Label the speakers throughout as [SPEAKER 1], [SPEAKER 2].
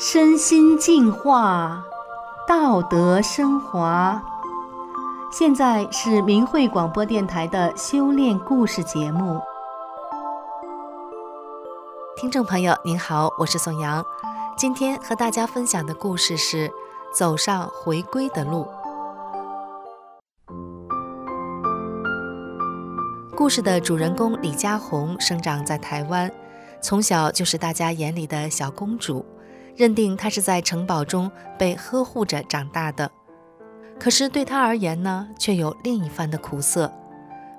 [SPEAKER 1] 身心净化，道德升华。现在是明慧广播电台的修炼故事节目。
[SPEAKER 2] 听众朋友您好，我是宋阳。今天和大家分享的故事是走上回归的路。故事的主人公李佳红生长在台湾，从小就是大家眼里的小公主，认定他是在城堡中被呵护着长大的。可是对他而言呢，却有另一番的苦涩。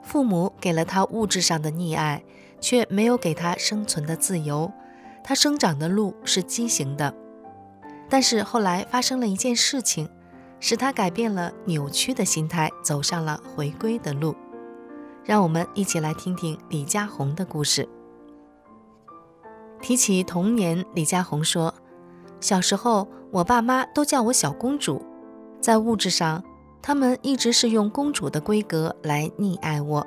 [SPEAKER 2] 父母给了他物质上的溺爱，却没有给他生存的自由。他生长的路是畸形的。但是后来发生了一件事情，使他改变了扭曲的心态，走上了回归的路。让我们一起来听听李佳红的故事。提起童年，李佳红说：“小时候，我爸妈都叫我小公主，在物质上，他们一直是用公主的规格来溺爱我。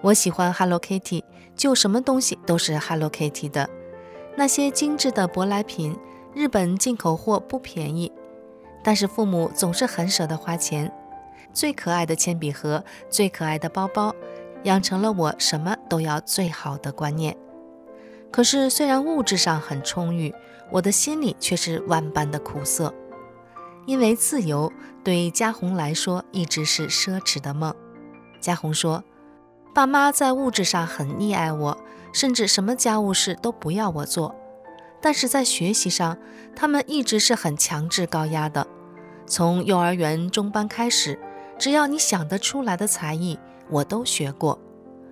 [SPEAKER 2] 我喜欢 Hello Kitty，就什么东西都是 Hello Kitty 的。那些精致的舶来品，日本进口货不便宜，但是父母总是很舍得花钱。最可爱的铅笔盒，最可爱的包包。”养成了我什么都要最好的观念。可是，虽然物质上很充裕，我的心里却是万般的苦涩。因为自由对嘉宏来说一直是奢侈的梦。嘉宏说：“爸妈在物质上很溺爱我，甚至什么家务事都不要我做。但是在学习上，他们一直是很强制高压的。从幼儿园中班开始，只要你想得出来的才艺。”我都学过，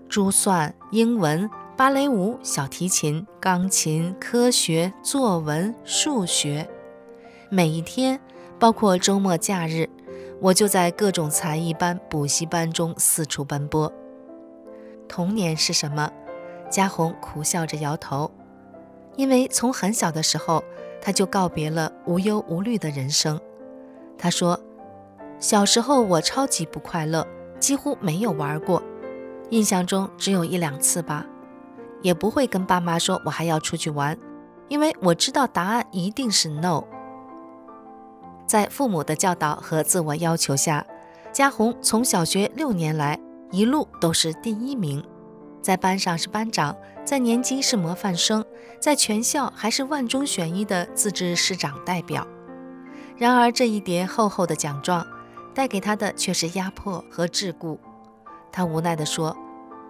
[SPEAKER 2] 珠算、英文、芭蕾舞、小提琴、钢琴、科学、作文、数学。每一天，包括周末假日，我就在各种才艺班、补习班中四处奔波。童年是什么？嘉红苦笑着摇头，因为从很小的时候，他就告别了无忧无虑的人生。他说：“小时候我超级不快乐。”几乎没有玩过，印象中只有一两次吧，也不会跟爸妈说我还要出去玩，因为我知道答案一定是 no。在父母的教导和自我要求下，嘉红从小学六年来一路都是第一名，在班上是班长，在年级是模范生，在全校还是万中选一的自治市长代表。然而这一叠厚厚的奖状。带给他的却是压迫和桎梏。他无奈地说：“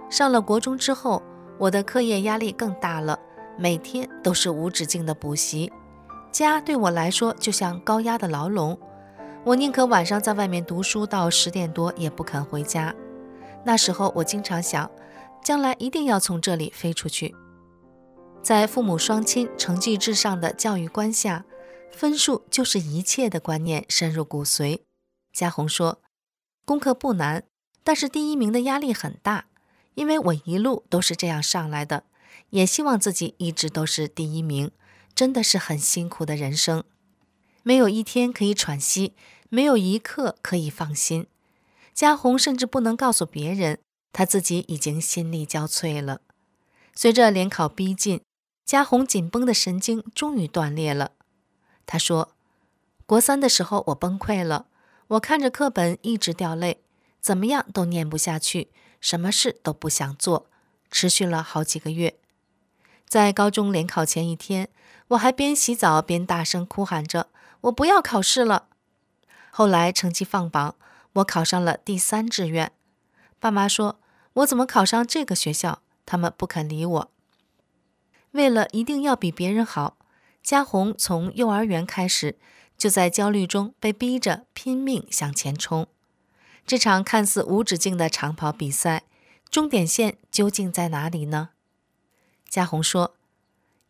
[SPEAKER 2] 上了国中之后，我的课业压力更大了，每天都是无止境的补习，家对我来说就像高压的牢笼。我宁可晚上在外面读书到十点多，也不肯回家。那时候我经常想，将来一定要从这里飞出去。”在父母双亲成绩至上的教育观下，分数就是一切的观念深入骨髓。嘉红说：“功课不难，但是第一名的压力很大，因为我一路都是这样上来的，也希望自己一直都是第一名，真的是很辛苦的人生，没有一天可以喘息，没有一刻可以放心。嘉红甚至不能告诉别人，他自己已经心力交瘁了。随着联考逼近，嘉红紧绷的神经终于断裂了。他说：国三的时候，我崩溃了。”我看着课本一直掉泪，怎么样都念不下去，什么事都不想做，持续了好几个月。在高中联考前一天，我还边洗澡边大声哭喊着：“我不要考试了！”后来成绩放榜，我考上了第三志愿。爸妈说：“我怎么考上这个学校？”他们不肯理我。为了一定要比别人好，嘉红从幼儿园开始。就在焦虑中被逼着拼命向前冲，这场看似无止境的长跑比赛，终点线究竟在哪里呢？嘉红说：“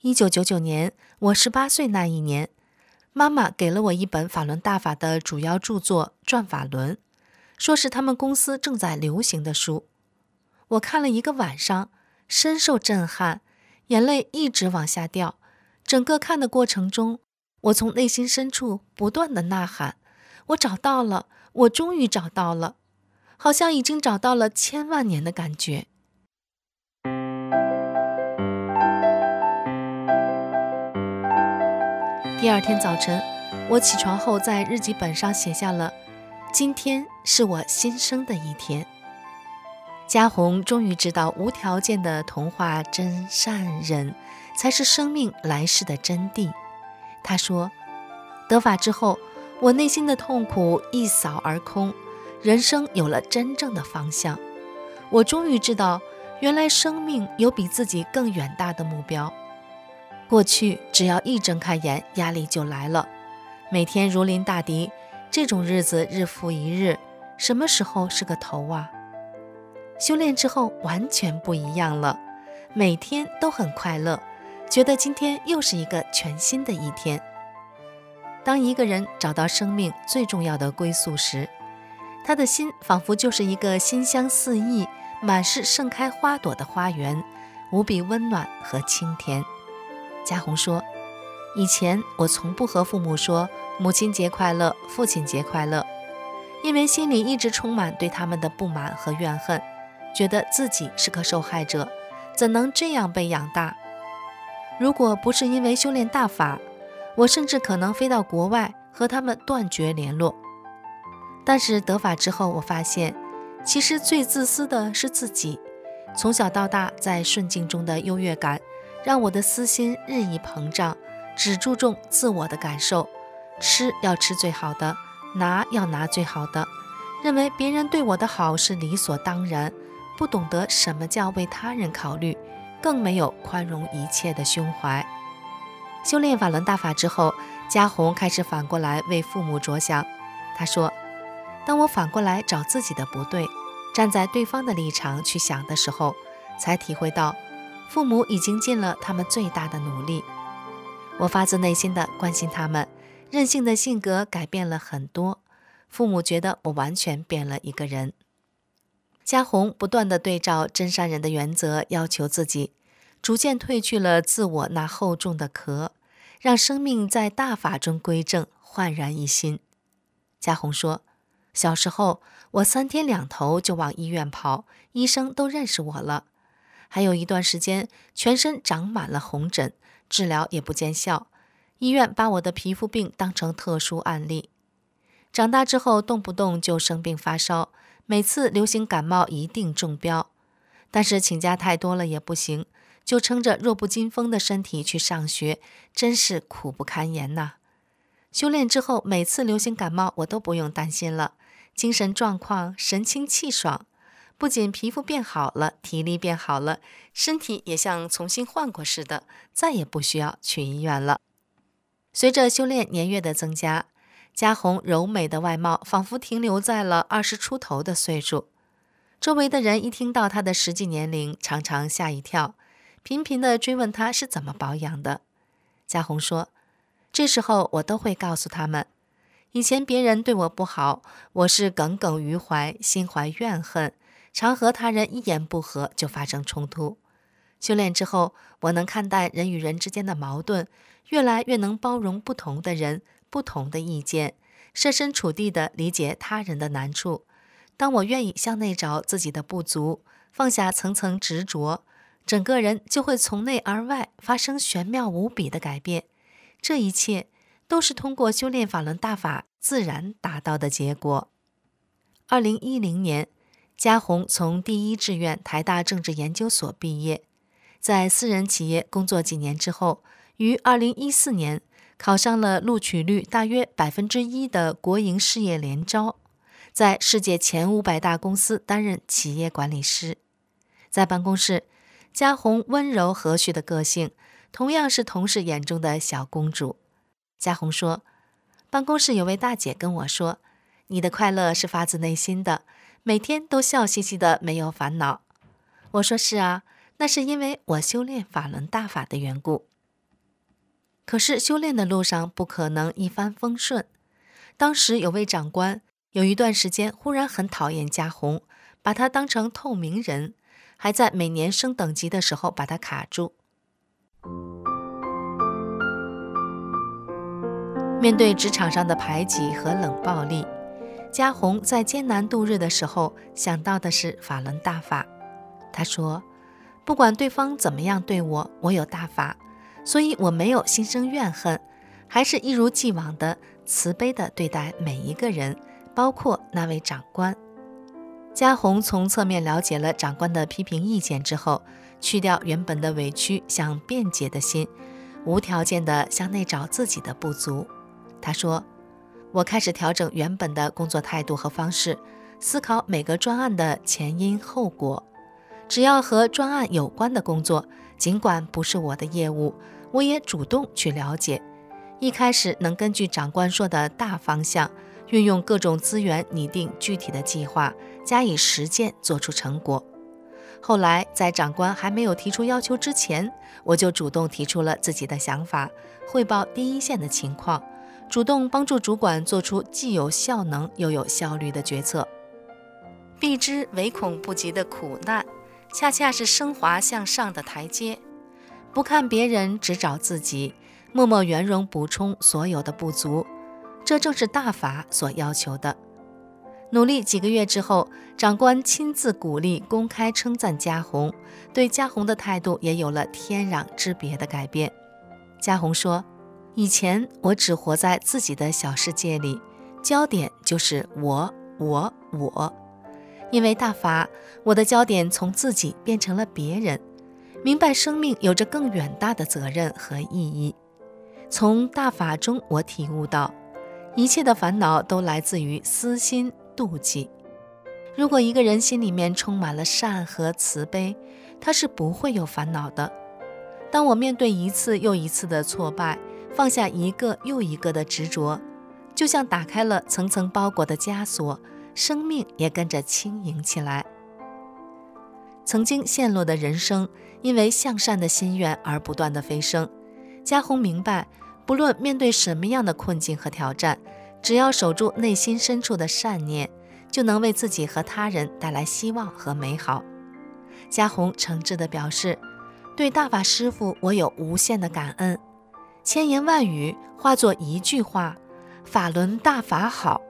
[SPEAKER 2] 一九九九年，我十八岁那一年，妈妈给了我一本法轮大法的主要著作《转法轮》，说是他们公司正在流行的书。我看了一个晚上，深受震撼，眼泪一直往下掉。整个看的过程中。”我从内心深处不断的呐喊：“我找到了，我终于找到了，好像已经找到了千万年的感觉。”第二天早晨，我起床后在日记本上写下了：“今天是我新生的一天。”嘉红终于知道，无条件的童话真善忍，才是生命来世的真谛。他说：“得法之后，我内心的痛苦一扫而空，人生有了真正的方向。我终于知道，原来生命有比自己更远大的目标。”过去只要一睁开眼，压力就来了，每天如临大敌，这种日子日复一日，什么时候是个头啊？修炼之后完全不一样了，每天都很快乐，觉得今天又是一个全新的一天。当一个人找到生命最重要的归宿时，他的心仿佛就是一个馨香四溢、满是盛开花朵的花园，无比温暖和清甜。嘉红说：“以前我从不和父母说母亲节快乐、父亲节快乐，因为心里一直充满对他们的不满和怨恨，觉得自己是个受害者，怎能这样被养大？如果不是因为修炼大法，我甚至可能飞到国外和他们断绝联络。但是得法之后，我发现，其实最自私的是自己。从小到大，在顺境中的优越感。”让我的私心日益膨胀，只注重自我的感受，吃要吃最好的，拿要拿最好的，认为别人对我的好是理所当然，不懂得什么叫为他人考虑，更没有宽容一切的胸怀。修炼法轮大法之后，嘉宏开始反过来为父母着想。他说：“当我反过来找自己的不对，站在对方的立场去想的时候，才体会到。”父母已经尽了他们最大的努力，我发自内心的关心他们，任性的性格改变了很多。父母觉得我完全变了一个人。嘉宏不断的对照真善人的原则要求自己，逐渐褪去了自我那厚重的壳，让生命在大法中归正，焕然一新。嘉红说：“小时候我三天两头就往医院跑，医生都认识我了。”还有一段时间，全身长满了红疹，治疗也不见效。医院把我的皮肤病当成特殊案例。长大之后，动不动就生病发烧，每次流行感冒一定中标。但是请假太多了也不行，就撑着弱不禁风的身体去上学，真是苦不堪言呐。修炼之后，每次流行感冒我都不用担心了，精神状况神清气爽。不仅皮肤变好了，体力变好了，身体也像重新换过似的，再也不需要去医院了。随着修炼年月的增加，嘉红柔美的外貌仿佛停留在了二十出头的岁数。周围的人一听到她的实际年龄，常常吓一跳，频频地追问他是怎么保养的。嘉红说：“这时候我都会告诉他们，以前别人对我不好，我是耿耿于怀，心怀怨恨。”常和他人一言不合就发生冲突，修炼之后，我能看待人与人之间的矛盾，越来越能包容不同的人、不同的意见，设身处地地理解他人的难处。当我愿意向内找自己的不足，放下层层执着，整个人就会从内而外发生玄妙无比的改变。这一切都是通过修炼法轮大法自然达到的结果。二零一零年。嘉宏从第一志愿台大政治研究所毕业，在私人企业工作几年之后，于二零一四年考上了录取率大约百分之一的国营事业联招，在世界前五百大公司担任企业管理师。在办公室，嘉红温柔和煦的个性，同样是同事眼中的小公主。嘉红说：“办公室有位大姐跟我说，你的快乐是发自内心的。”每天都笑嘻嘻的，没有烦恼。我说是啊，那是因为我修炼法轮大法的缘故。可是修炼的路上不可能一帆风顺。当时有位长官，有一段时间忽然很讨厌嘉红，把他当成透明人，还在每年升等级的时候把它卡住。面对职场上的排挤和冷暴力。嘉红在艰难度日的时候想到的是法轮大法。他说：“不管对方怎么样对我，我有大法，所以我没有心生怨恨，还是一如既往的慈悲地对待每一个人，包括那位长官。嘉宏从侧面了解了长官的批评意见之后，去掉原本的委屈想辩解的心，无条件地向内找自己的不足。他说：“我开始调整原本的工作态度和方式，思考每个专案的前因后果。只要和专案有关的工作，尽管不是我的业务，我也主动去了解。”一开始能根据长官说的大方向，运用各种资源拟定具体的计划，加以实践，做出成果。后来在长官还没有提出要求之前，我就主动提出了自己的想法，汇报第一线的情况，主动帮助主管做出既有效能又有效率的决策。避之唯恐不及的苦难，恰恰是升华向上的台阶。不看别人，只找自己。默默圆融，补充所有的不足，这正是大法所要求的。努力几个月之后，长官亲自鼓励、公开称赞嘉宏，对嘉宏的态度也有了天壤之别的改变。嘉宏说：“以前我只活在自己的小世界里，焦点就是我、我、我。因为大法，我的焦点从自己变成了别人，明白生命有着更远大的责任和意义。”从大法中，我体悟到，一切的烦恼都来自于私心妒忌。如果一个人心里面充满了善和慈悲，他是不会有烦恼的。当我面对一次又一次的挫败，放下一个又一个的执着，就像打开了层层包裹的枷锁，生命也跟着轻盈起来。曾经陷落的人生，因为向善的心愿而不断的飞升。嘉宏明白，不论面对什么样的困境和挑战，只要守住内心深处的善念，就能为自己和他人带来希望和美好。嘉宏诚挚地表示，对大法师父，我有无限的感恩，千言万语化作一句话：法轮大法好。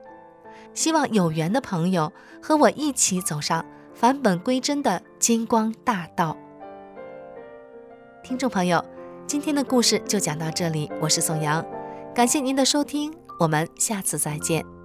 [SPEAKER 2] 希望有缘的朋友和我一起走上返本归真的金光大道。听众朋友。今天的故事就讲到这里，我是宋阳，感谢您的收听，我们下次再见。